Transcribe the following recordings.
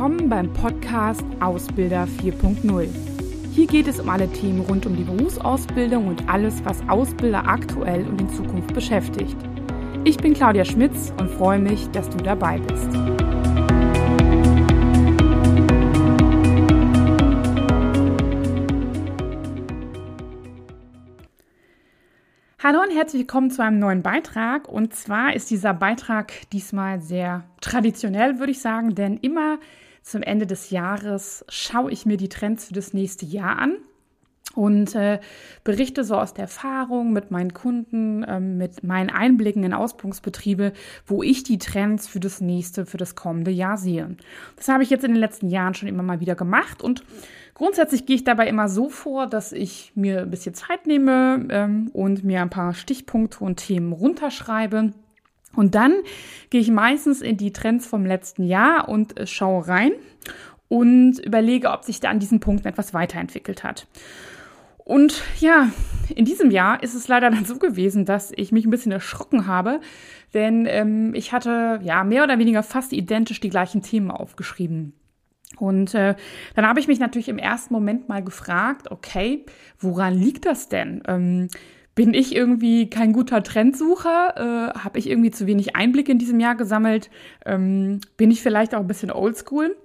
willkommen beim Podcast Ausbilder 4.0. Hier geht es um alle Themen rund um die Berufsausbildung und alles, was Ausbilder aktuell und in Zukunft beschäftigt. Ich bin Claudia Schmitz und freue mich, dass du dabei bist. Hallo und herzlich willkommen zu einem neuen Beitrag. Und zwar ist dieser Beitrag diesmal sehr traditionell, würde ich sagen, denn immer zum Ende des Jahres schaue ich mir die Trends für das nächste Jahr an und äh, berichte so aus der Erfahrung mit meinen Kunden, äh, mit meinen Einblicken in Ausbildungsbetriebe, wo ich die Trends für das nächste, für das kommende Jahr sehe. Das habe ich jetzt in den letzten Jahren schon immer mal wieder gemacht und Grundsätzlich gehe ich dabei immer so vor, dass ich mir ein bisschen Zeit nehme ähm, und mir ein paar Stichpunkte und Themen runterschreibe. Und dann gehe ich meistens in die Trends vom letzten Jahr und äh, schaue rein und überlege, ob sich da an diesen Punkten etwas weiterentwickelt hat. Und ja, in diesem Jahr ist es leider dann so gewesen, dass ich mich ein bisschen erschrocken habe, denn ähm, ich hatte ja mehr oder weniger fast identisch die gleichen Themen aufgeschrieben. Und äh, dann habe ich mich natürlich im ersten Moment mal gefragt, okay, woran liegt das denn? Ähm, bin ich irgendwie kein guter Trendsucher? Äh, habe ich irgendwie zu wenig Einblick in diesem Jahr gesammelt? Ähm, bin ich vielleicht auch ein bisschen oldschool?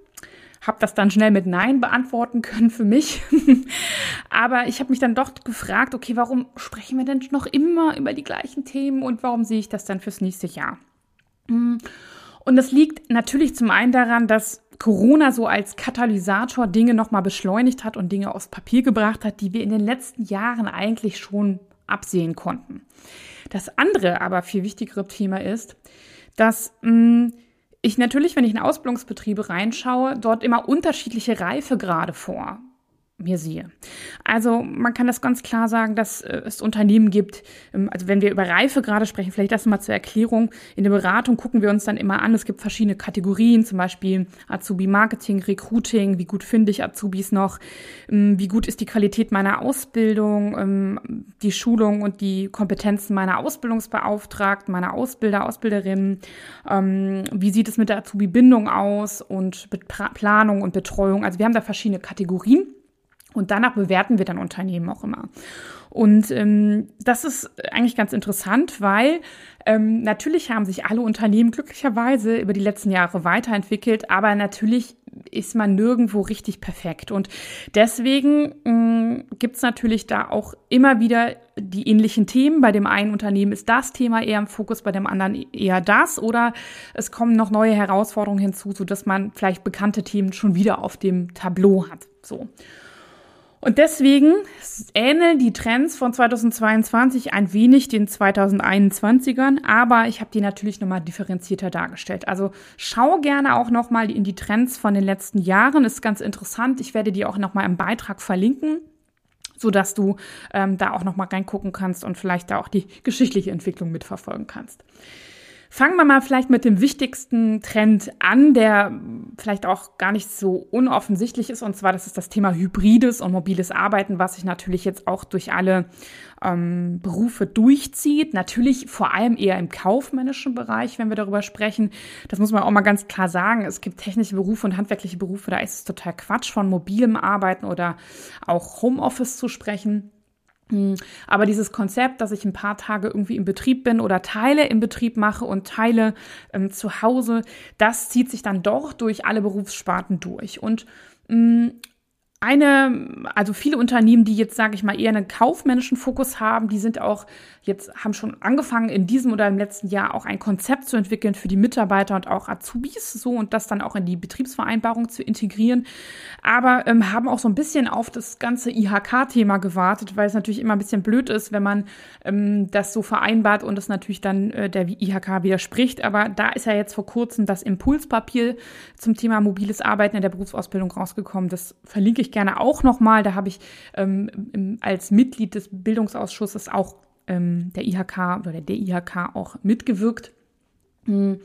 Habe das dann schnell mit Nein beantworten können für mich. Aber ich habe mich dann doch gefragt, okay, warum sprechen wir denn noch immer über die gleichen Themen und warum sehe ich das dann fürs nächste Jahr? Hm. Und das liegt natürlich zum einen daran, dass Corona so als Katalysator Dinge nochmal beschleunigt hat und Dinge aufs Papier gebracht hat, die wir in den letzten Jahren eigentlich schon absehen konnten. Das andere, aber viel wichtigere Thema ist, dass mh, hm, ich natürlich, wenn ich in Ausbildungsbetriebe reinschaue, dort immer unterschiedliche Reifegrade vor mir sehe. Also man kann das ganz klar sagen, dass äh, es Unternehmen gibt, ähm, also wenn wir über Reife gerade sprechen, vielleicht das mal zur Erklärung. In der Beratung gucken wir uns dann immer an, es gibt verschiedene Kategorien, zum Beispiel Azubi Marketing, Recruiting, wie gut finde ich Azubis noch, ähm, wie gut ist die Qualität meiner Ausbildung, ähm, die Schulung und die Kompetenzen meiner Ausbildungsbeauftragten, meiner Ausbilder, Ausbilderinnen, wie sieht es mit der Azubi-Bindung aus und Planung und Betreuung. Also wir haben da verschiedene Kategorien. Und danach bewerten wir dann Unternehmen auch immer. Und ähm, das ist eigentlich ganz interessant, weil ähm, natürlich haben sich alle Unternehmen glücklicherweise über die letzten Jahre weiterentwickelt, aber natürlich ist man nirgendwo richtig perfekt. Und deswegen ähm, gibt es natürlich da auch immer wieder die ähnlichen Themen. Bei dem einen Unternehmen ist das Thema eher im Fokus, bei dem anderen eher das. Oder es kommen noch neue Herausforderungen hinzu, sodass man vielleicht bekannte Themen schon wieder auf dem Tableau hat. So. Und deswegen ähneln die Trends von 2022 ein wenig den 2021ern, aber ich habe die natürlich nochmal differenzierter dargestellt. Also schau gerne auch nochmal in die Trends von den letzten Jahren, ist ganz interessant. Ich werde die auch nochmal im Beitrag verlinken so dass du ähm, da auch noch mal reingucken kannst und vielleicht da auch die geschichtliche Entwicklung mitverfolgen kannst. Fangen wir mal vielleicht mit dem wichtigsten Trend an, der vielleicht auch gar nicht so unoffensichtlich ist. Und zwar, das ist das Thema hybrides und mobiles Arbeiten, was sich natürlich jetzt auch durch alle ähm, Berufe durchzieht. Natürlich vor allem eher im kaufmännischen Bereich, wenn wir darüber sprechen. Das muss man auch mal ganz klar sagen. Es gibt technische Berufe und handwerkliche Berufe, da ist es total Quatsch, von mobilem Arbeiten oder auch Homeoffice zu sprechen. Hm, aber dieses Konzept, dass ich ein paar Tage irgendwie im Betrieb bin oder Teile im Betrieb mache und Teile ähm, zu Hause, das zieht sich dann doch durch alle Berufssparten durch. Und mh, hm, eine, also viele Unternehmen, die jetzt, sage ich mal, eher einen kaufmännischen Fokus haben, die sind auch jetzt, haben schon angefangen, in diesem oder im letzten Jahr auch ein Konzept zu entwickeln für die Mitarbeiter und auch Azubis, so und das dann auch in die Betriebsvereinbarung zu integrieren. Aber ähm, haben auch so ein bisschen auf das ganze IHK-Thema gewartet, weil es natürlich immer ein bisschen blöd ist, wenn man ähm, das so vereinbart und es natürlich dann äh, der IHK widerspricht. Aber da ist ja jetzt vor kurzem das Impulspapier zum Thema mobiles Arbeiten in der Berufsausbildung rausgekommen. Das verlinke ich gerne auch nochmal. Da habe ich ähm, als Mitglied des Bildungsausschusses auch ähm, der IHK oder der IHK auch mitgewirkt. Hm.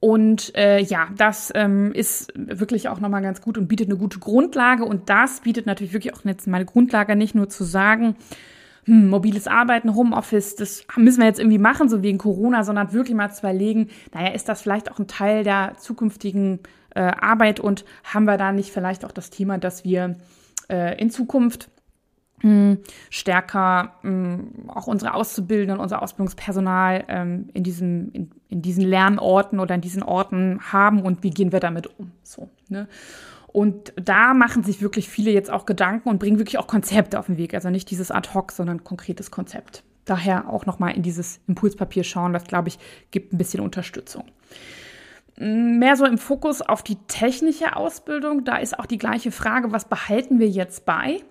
Und äh, ja, das ähm, ist wirklich auch nochmal ganz gut und bietet eine gute Grundlage. Und das bietet natürlich wirklich auch jetzt meine Grundlage, nicht nur zu sagen, hm, mobiles Arbeiten, Homeoffice, das müssen wir jetzt irgendwie machen, so wegen Corona, sondern wirklich mal zu überlegen, naja, ist das vielleicht auch ein Teil der zukünftigen äh, Arbeit und haben wir da nicht vielleicht auch das Thema, dass wir äh, in Zukunft mh, stärker mh, auch unsere Auszubildenden, unser Ausbildungspersonal ähm, in, diesem, in, in diesen Lernorten oder in diesen Orten haben und wie gehen wir damit um? So, ne? Und da machen sich wirklich viele jetzt auch Gedanken und bringen wirklich auch Konzepte auf den Weg. Also nicht dieses ad hoc, sondern konkretes Konzept. Daher auch nochmal in dieses Impulspapier schauen. Das, glaube ich, gibt ein bisschen Unterstützung. Mehr so im Fokus auf die technische Ausbildung. Da ist auch die gleiche Frage, was behalten wir jetzt bei?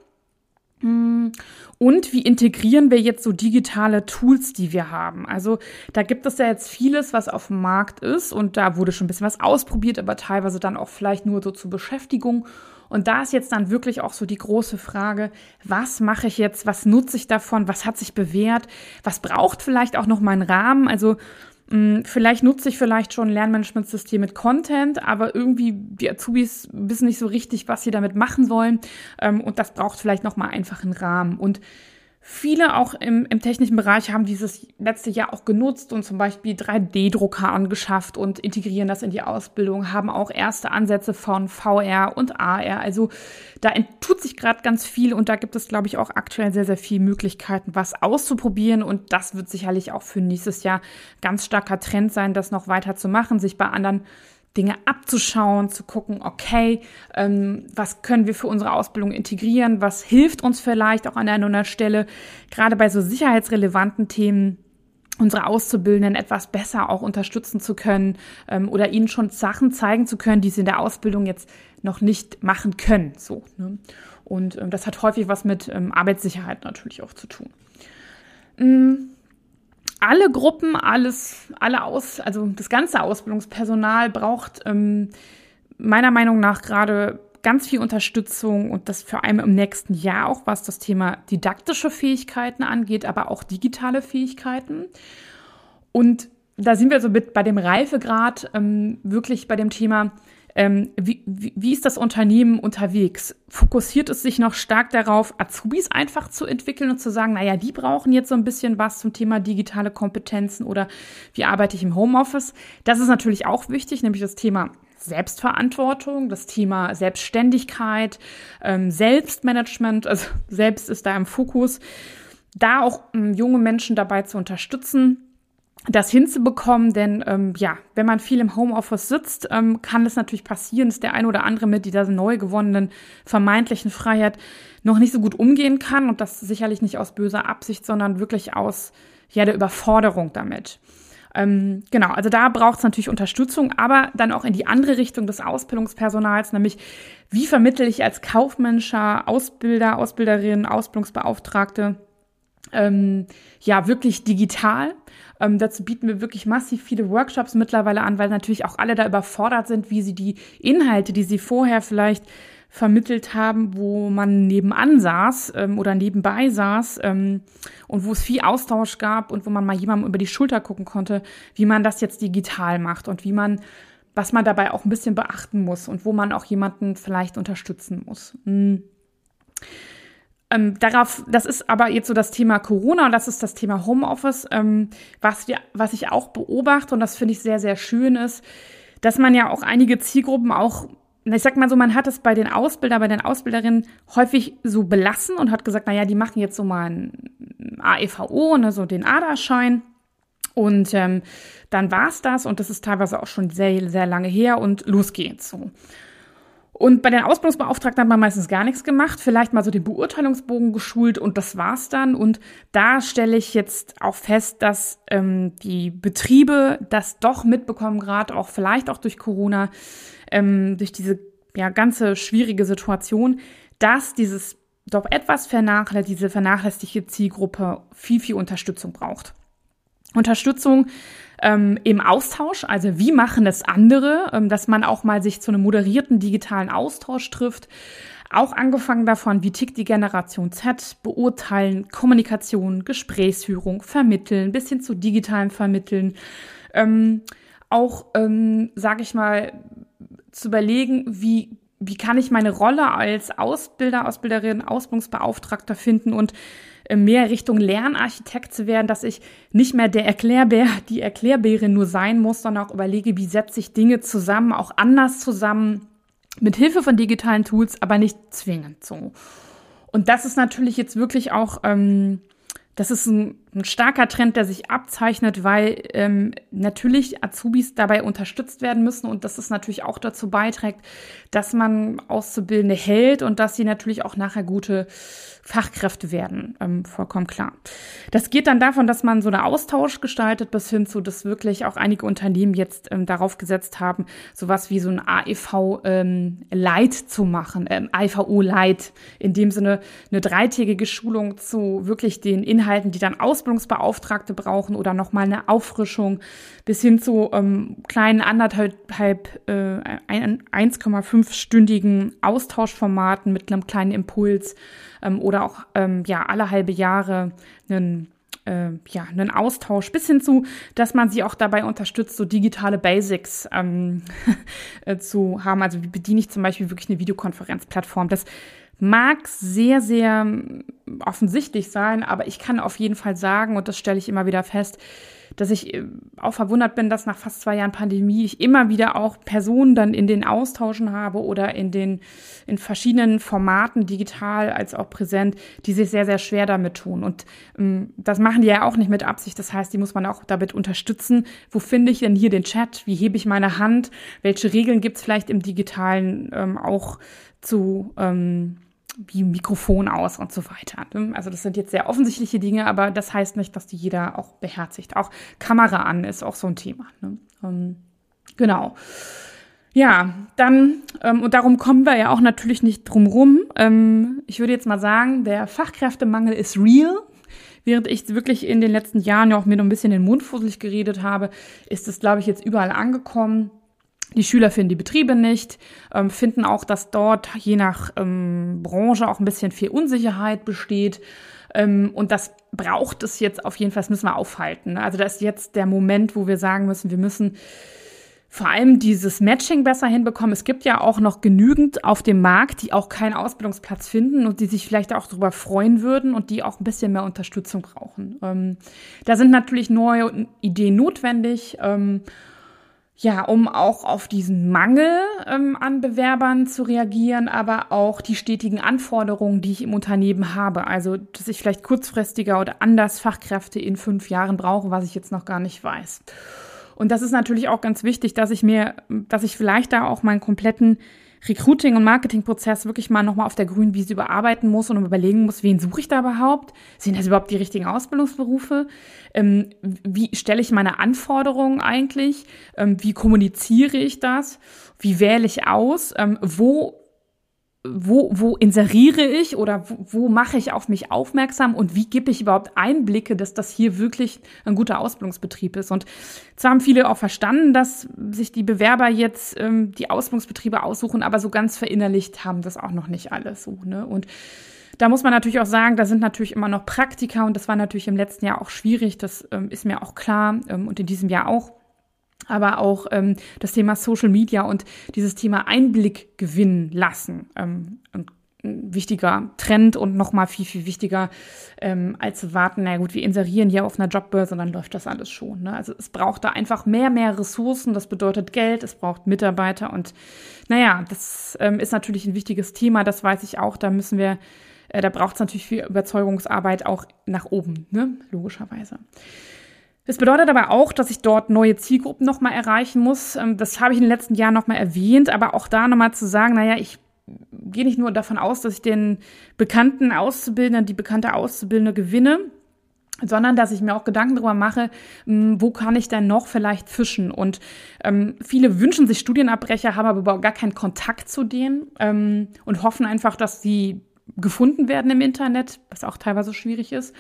Und wie integrieren wir jetzt so digitale Tools, die wir haben? Also da gibt es ja jetzt vieles, was auf dem Markt ist und da wurde schon ein bisschen was ausprobiert, aber teilweise dann auch vielleicht nur so zur Beschäftigung. Und da ist jetzt dann wirklich auch so die große Frage, was mache ich jetzt, was nutze ich davon, was hat sich bewährt, was braucht vielleicht auch noch meinen Rahmen? Also vielleicht nutze ich vielleicht schon ein Lernmanagementsystem mit Content, aber irgendwie die Azubis wissen nicht so richtig, was sie damit machen wollen. Ähm, und das braucht vielleicht nochmal einfach einen Rahmen. Und Viele auch im, im technischen Bereich haben dieses letzte Jahr auch genutzt und zum Beispiel 3D-Drucker angeschafft und integrieren das in die Ausbildung, haben auch erste Ansätze von VR und AR. Also da tut sich gerade ganz viel und da gibt es, glaube ich, auch aktuell sehr, sehr viele Möglichkeiten, was auszuprobieren. Und das wird sicherlich auch für nächstes Jahr ganz starker Trend sein, das noch weiter zu machen, sich bei anderen Dinge abzuschauen, zu gucken, okay, ähm, was können wir für unsere Ausbildung integrieren, was hilft uns vielleicht auch an einer Stelle, gerade bei so sicherheitsrelevanten Themen unsere Auszubildenden etwas besser auch unterstützen zu können ähm, oder ihnen schon Sachen zeigen zu können, die sie in der Ausbildung jetzt noch nicht machen können. So, ne? Und ähm, das hat häufig was mit ähm, Arbeitssicherheit natürlich auch zu tun. Mhm alle Gruppen, alles, alle aus, also das ganze Ausbildungspersonal braucht ähm, meiner Meinung nach gerade ganz viel Unterstützung und das vor allem im nächsten Jahr auch, was das Thema didaktische Fähigkeiten angeht, aber auch digitale Fähigkeiten. Und da sind wir so mit bei dem Reifegrad ähm, wirklich bei dem Thema, ähm, wie, wie, wie ist das Unternehmen unterwegs? Fokussiert es sich noch stark darauf, Azubis einfach zu entwickeln und zu sagen, naja, die brauchen jetzt so ein bisschen was zum Thema digitale Kompetenzen oder wie arbeite ich im Homeoffice? Das ist natürlich auch wichtig, nämlich das Thema Selbstverantwortung, das Thema Selbstständigkeit, ähm, Selbstmanagement, also selbst ist da im Fokus. Da auch ähm, junge Menschen dabei zu unterstützen, das hinzubekommen, denn ähm, ja, wenn man viel im Homeoffice sitzt, ähm, kann es natürlich passieren, dass der ein oder andere mit dieser neu gewonnenen vermeintlichen Freiheit noch nicht so gut umgehen kann und das sicherlich nicht aus böser Absicht, sondern wirklich aus ja der Überforderung damit. Ähm, genau, also da braucht es natürlich Unterstützung, aber dann auch in die andere Richtung des Ausbildungspersonals, nämlich wie vermittle ich als kaufmännischer Ausbilder, Ausbilderin, Ausbildungsbeauftragte ähm, ja wirklich digital ähm, dazu bieten wir wirklich massiv viele Workshops mittlerweile an, weil natürlich auch alle da überfordert sind, wie sie die Inhalte, die sie vorher vielleicht vermittelt haben, wo man nebenan saß ähm, oder nebenbei saß ähm, und wo es viel Austausch gab und wo man mal jemandem über die Schulter gucken konnte, wie man das jetzt digital macht und wie man, was man dabei auch ein bisschen beachten muss und wo man auch jemanden vielleicht unterstützen muss. Mhm. Ähm, darauf, das ist aber jetzt so das Thema Corona und das ist das Thema Homeoffice, ähm, was wir, was ich auch beobachte und das finde ich sehr, sehr schön ist, dass man ja auch einige Zielgruppen auch, ich sag mal so, man hat es bei den Ausbilder, bei den Ausbilderinnen häufig so belassen und hat gesagt, naja, die machen jetzt so mal ein AEVO, ne, so den ADA-Schein. Und ähm, dann war's das und das ist teilweise auch schon sehr, sehr lange her und los geht's so. Und bei den Ausbildungsbeauftragten hat man meistens gar nichts gemacht, vielleicht mal so den Beurteilungsbogen geschult und das war's dann. Und da stelle ich jetzt auch fest, dass ähm, die Betriebe das doch mitbekommen, gerade auch vielleicht auch durch Corona, ähm, durch diese ja, ganze schwierige Situation, dass dieses doch etwas vernachlässigte, diese vernachlässigte Zielgruppe viel, viel Unterstützung braucht. Unterstützung ähm, im Austausch, also wie machen es andere, ähm, dass man auch mal sich zu einem moderierten digitalen Austausch trifft. Auch angefangen davon, wie tickt die Generation Z, beurteilen, Kommunikation, Gesprächsführung, vermitteln, bis hin zu digitalen Vermitteln. Ähm, auch, ähm, sage ich mal, zu überlegen, wie wie kann ich meine Rolle als Ausbilder, Ausbilderin, Ausbildungsbeauftragter finden und äh, mehr Richtung Lernarchitekt zu werden, dass ich nicht mehr der Erklärbär, die Erklärbärin nur sein muss, sondern auch überlege, wie setze ich Dinge zusammen, auch anders zusammen, mit Hilfe von digitalen Tools, aber nicht zwingend so. Und das ist natürlich jetzt wirklich auch ähm, das ist ein, ein, starker Trend, der sich abzeichnet, weil ähm, natürlich Azubis dabei unterstützt werden müssen und dass es natürlich auch dazu beiträgt, dass man Auszubildende hält und dass sie natürlich auch nachher gute Fachkräfte werden, ähm, vollkommen klar. Das geht dann davon, dass man so einen Austausch gestaltet, bis hin zu, dass wirklich auch einige Unternehmen jetzt ähm, darauf gesetzt haben, sowas wie so ein AEV ähm, zu machen, ähm, AEVO Light, in dem Sinne eine dreitägige Schulung zu wirklich den Inhalten, die dann Ausbildungsbeauftragte brauchen oder nochmal eine Auffrischung, bis hin zu ähm, kleinen anderthalb, äh, 1,5-stündigen Austauschformaten mit einem kleinen Impuls ähm, oder auch ähm, ja alle halbe Jahre einen äh, ja, einen Austausch bis hin zu, dass man sie auch dabei unterstützt, so digitale Basics ähm, äh, zu haben. Also wie bediene ich zum Beispiel wirklich eine Videokonferenzplattform? Das mag sehr, sehr offensichtlich sein, aber ich kann auf jeden Fall sagen, und das stelle ich immer wieder fest, dass ich äh, auch verwundert bin, dass nach fast zwei Jahren Pandemie ich immer wieder auch Personen dann in den Austauschen habe oder in den in verschiedenen Formaten, digital als auch präsent, die sich sehr, sehr schwer damit tun. Und ähm, das machen die ja auch nicht mit Absicht. Das heißt, die muss man auch damit unterstützen. Wo finde ich denn hier den Chat? Wie hebe ich meine Hand? Welche Regeln gibt es vielleicht im Digitalen ähm, auch zu ähm, wie Mikrofon aus und so weiter. Ne? Also das sind jetzt sehr offensichtliche Dinge, aber das heißt nicht, dass die jeder auch beherzigt. Auch Kamera an ist auch so ein Thema. Ne? Ähm, genau. Ja, dann, ähm, und darum kommen wir ja auch natürlich nicht drum rum. Ähm, ich würde jetzt mal sagen, der Fachkräftemangel ist real. Während ich wirklich in den letzten Jahren ja auch mir noch ein bisschen den Mund fusselig geredet habe, ist es, glaube ich, jetzt überall angekommen. Die Schüler finden die Betriebe nicht, ähm, finden auch, dass dort je nach ähm, Branche auch ein bisschen viel Unsicherheit besteht. Ähm, und das braucht es jetzt auf jeden Fall, das müssen wir aufhalten. Ne? Also da ist jetzt der Moment, wo wir sagen müssen, wir müssen vor allem dieses Matching besser hinbekommen. Es gibt ja auch noch genügend auf dem Markt, die auch keinen Ausbildungsplatz finden und die sich vielleicht auch darüber freuen würden und die auch ein bisschen mehr Unterstützung brauchen. Ähm, da sind natürlich neue Ideen notwendig. Ja, um auch auf diesen Mangel ähm, an Bewerbern zu reagieren, aber auch die stetigen Anforderungen, die ich im Unternehmen habe. Also, dass ich vielleicht kurzfristiger oder anders Fachkräfte in fünf Jahren brauche, was ich jetzt noch gar nicht weiß. Und das ist natürlich auch ganz wichtig, dass ich mir, dass ich vielleicht da auch meinen kompletten Recruiting- und Marketingprozess wirklich mal nochmal auf der grünen Wiese überarbeiten muss und überlegen muss, wen suche ich da überhaupt? Sind das überhaupt die richtigen Ausbildungsberufe? Ähm, wie stelle ich meine Anforderungen eigentlich? Ähm, wie kommuniziere ich das? Wie wähle ich aus? Ähm, wo wo, wo inseriere ich oder wo, wo mache ich auf mich aufmerksam und wie gebe ich überhaupt Einblicke, dass das hier wirklich ein guter Ausbildungsbetrieb ist. Und zwar haben viele auch verstanden, dass sich die Bewerber jetzt ähm, die Ausbildungsbetriebe aussuchen, aber so ganz verinnerlicht haben das auch noch nicht alles so. Ne? Und da muss man natürlich auch sagen, da sind natürlich immer noch Praktika und das war natürlich im letzten Jahr auch schwierig, das ähm, ist mir auch klar ähm, und in diesem Jahr auch aber auch ähm, das Thema Social Media und dieses Thema Einblick gewinnen lassen. Ähm, ein wichtiger Trend und nochmal viel, viel wichtiger, ähm, als zu warten, na gut, wir inserieren hier auf einer Jobbörse, dann läuft das alles schon. Ne? Also es braucht da einfach mehr, mehr Ressourcen, das bedeutet Geld, es braucht Mitarbeiter und naja, das ähm, ist natürlich ein wichtiges Thema, das weiß ich auch, da müssen wir, äh, da braucht es natürlich viel Überzeugungsarbeit auch nach oben, ne? logischerweise. Das bedeutet aber auch, dass ich dort neue Zielgruppen nochmal erreichen muss. Ähm, das habe ich in den letzten Jahren nochmal erwähnt, aber auch da nochmal zu sagen, naja, ich gehe nicht nur davon aus, dass ich den bekannten Auszubildenden, die bekannte Auszubildende gewinne, sondern dass ich mir auch Gedanken darüber mache, hm, wo kann ich denn noch vielleicht fischen? Und ähm, viele wünschen sich Studienabbrecher, haben aber gar keinen Kontakt zu denen ähm, und hoffen einfach, dass sie gefunden werden im Internet, was auch teilweise schwierig ist.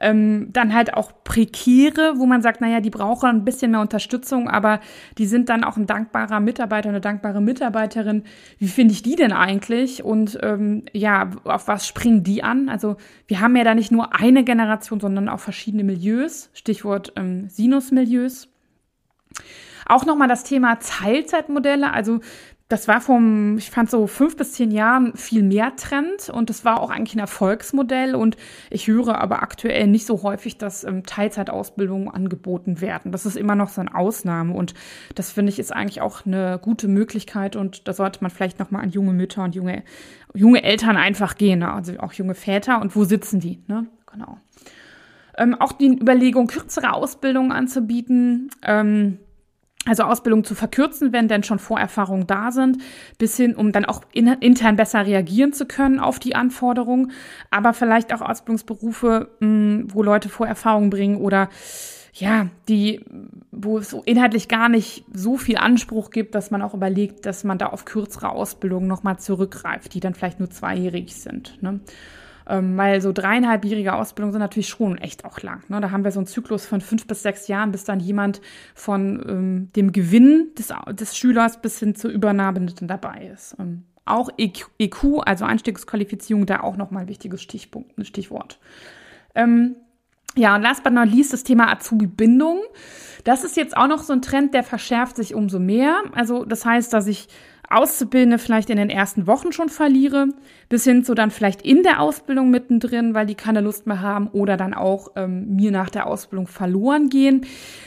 Ähm, dann halt auch prekäre, wo man sagt, naja, die brauchen ein bisschen mehr Unterstützung, aber die sind dann auch ein dankbarer Mitarbeiter, eine dankbare Mitarbeiterin. Wie finde ich die denn eigentlich? Und ähm, ja, auf was springen die an? Also wir haben ja da nicht nur eine Generation, sondern auch verschiedene Milieus. Stichwort ähm, Sinus-Milieus. Auch nochmal das Thema Teilzeitmodelle. Also das war vom, ich fand so fünf bis zehn Jahren viel mehr Trend und das war auch eigentlich ein Erfolgsmodell und ich höre aber aktuell nicht so häufig, dass ähm, Teilzeitausbildungen angeboten werden. Das ist immer noch so eine Ausnahme und das finde ich ist eigentlich auch eine gute Möglichkeit und da sollte man vielleicht nochmal an junge Mütter und junge, junge Eltern einfach gehen, ne? also auch junge Väter und wo sitzen die, ne? Genau. Ähm, auch die Überlegung, kürzere Ausbildungen anzubieten, ähm, also Ausbildung zu verkürzen, wenn denn schon Vorerfahrungen da sind, bis hin, um dann auch in, intern besser reagieren zu können auf die Anforderungen, aber vielleicht auch Ausbildungsberufe, mh, hm, wo Leute Vorerfahrungen bringen oder ja, die, wo es inhaltlich gar nicht so viel Anspruch gibt, dass man auch überlegt, dass man da auf kürzere Ausbildungen nochmal zurückgreift, die dann vielleicht nur zweijährig sind. Ne? Ähm, weil so dreieinhalbjährige Ausbildung sind natürlich schon echt auch lang. Ne? Da haben wir so einen Zyklus von fünf bis sechs Jahren, bis dann jemand von ähm, dem Gewinn des, des Schülers bis hin zur Übernahme dabei ist. Ähm, auch EQ, e also Einstiegsqualifizierung, da auch nochmal ein wichtiges Stichpunkt, ein Stichwort. Ähm, ja, und last but not least das Thema Azubi-Bindung. Das ist jetzt auch noch so ein Trend, der verschärft sich umso mehr. Also das heißt, dass ich Auszubildende vielleicht in den ersten Wochen schon verliere, bis hin zu dann vielleicht in der Ausbildung mittendrin, weil die keine Lust mehr haben oder dann auch ähm, mir nach der Ausbildung verloren gehen.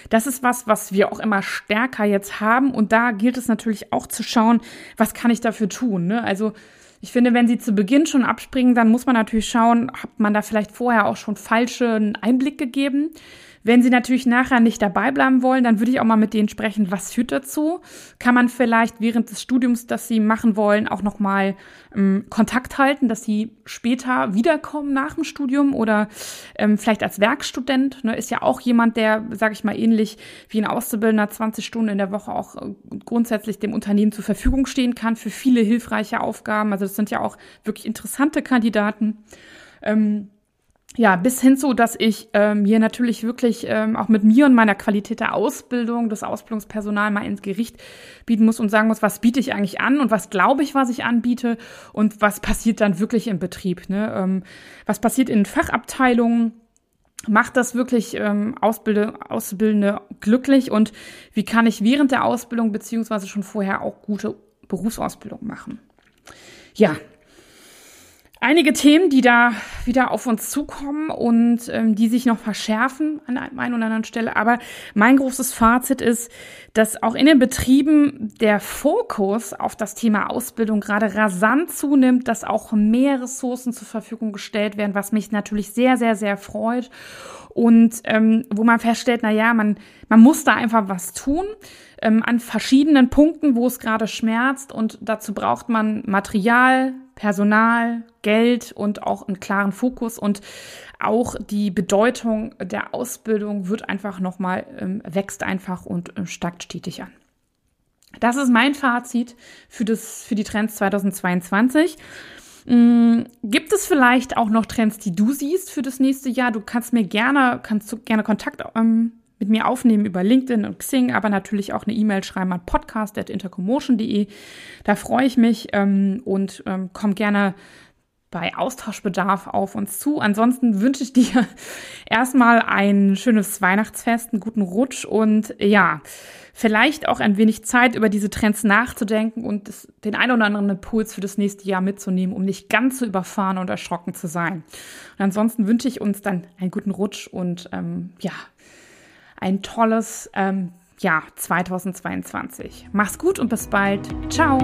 Das ist was, was wir auch immer stärker jetzt haben und da gilt es natürlich auch zu schauen, was kann ich dafür tun. Ne? Also ich finde, wenn sie zu Beginn schon abspringen, dann muss man natürlich schauen, hat man da vielleicht vorher auch schon falschen Einblick gegeben. Wenn Sie natürlich nachher nicht dabei bleiben wollen, dann würde ich auch mal mit denen sprechen, was führt dazu? Kann man vielleicht während des Studiums, das Sie machen wollen, auch nochmal ähm, Kontakt halten, dass Sie später wiederkommen nach dem Studium oder ähm, vielleicht als Werkstudent? Ne, ist ja auch jemand, der, sage ich mal, ähnlich wie ein Auszubildender 20 Stunden in der Woche auch äh, grundsätzlich dem Unternehmen zur Verfügung stehen kann für viele hilfreiche Aufgaben. Also das sind ja auch wirklich interessante Kandidaten. Ähm, ja, bis hin zu, dass ich ähm, hier natürlich wirklich ähm, auch mit mir und meiner Qualität der Ausbildung, das Ausbildungspersonal mal ins Gericht bieten muss und sagen muss, was biete ich eigentlich an und was glaube ich, was ich anbiete und was passiert dann wirklich im Betrieb. Ne? Ähm, was passiert in Fachabteilungen? Macht das wirklich ähm, Ausbilde, Auszubildende glücklich und wie kann ich während der Ausbildung beziehungsweise schon vorher auch gute Berufsausbildung machen? Ja, einige Themen, die da wieder auf uns zukommen und ähm, die sich noch verschärfen an einer oder anderen Stelle. Aber mein großes Fazit ist, dass auch in den Betrieben der Fokus auf das Thema Ausbildung gerade rasant zunimmt, dass auch mehr Ressourcen zur Verfügung gestellt werden, was mich natürlich sehr, sehr, sehr freut. Und ähm, wo man feststellt, na ja, man, man muss da einfach was tun ähm, an verschiedenen Punkten, wo es gerade schmerzt. Und dazu braucht man Material, Personal, Geld und auch einen klaren Fokus und auch die Bedeutung der Ausbildung wird einfach nochmal, ähm, wächst einfach und äh, steigt stetig an. Das ist mein Fazit für, das, für die Trends 2022. Ähm, gibt es vielleicht auch noch Trends, die du siehst für das nächste Jahr? Du kannst mir gerne, kannst du gerne Kontakt ähm, mit mir aufnehmen über LinkedIn und Xing, aber natürlich auch eine E-Mail schreiben an podcast.intercommotion.de. Da freue ich mich ähm, und ähm, komm gerne bei Austauschbedarf auf uns zu. Ansonsten wünsche ich dir erstmal ein schönes Weihnachtsfest, einen guten Rutsch und ja, vielleicht auch ein wenig Zeit, über diese Trends nachzudenken und das, den ein oder anderen Impuls für das nächste Jahr mitzunehmen, um nicht ganz so überfahren und erschrocken zu sein. Und ansonsten wünsche ich uns dann einen guten Rutsch und ähm, ja, ein tolles ähm, Jahr 2022. Mach's gut und bis bald. Ciao.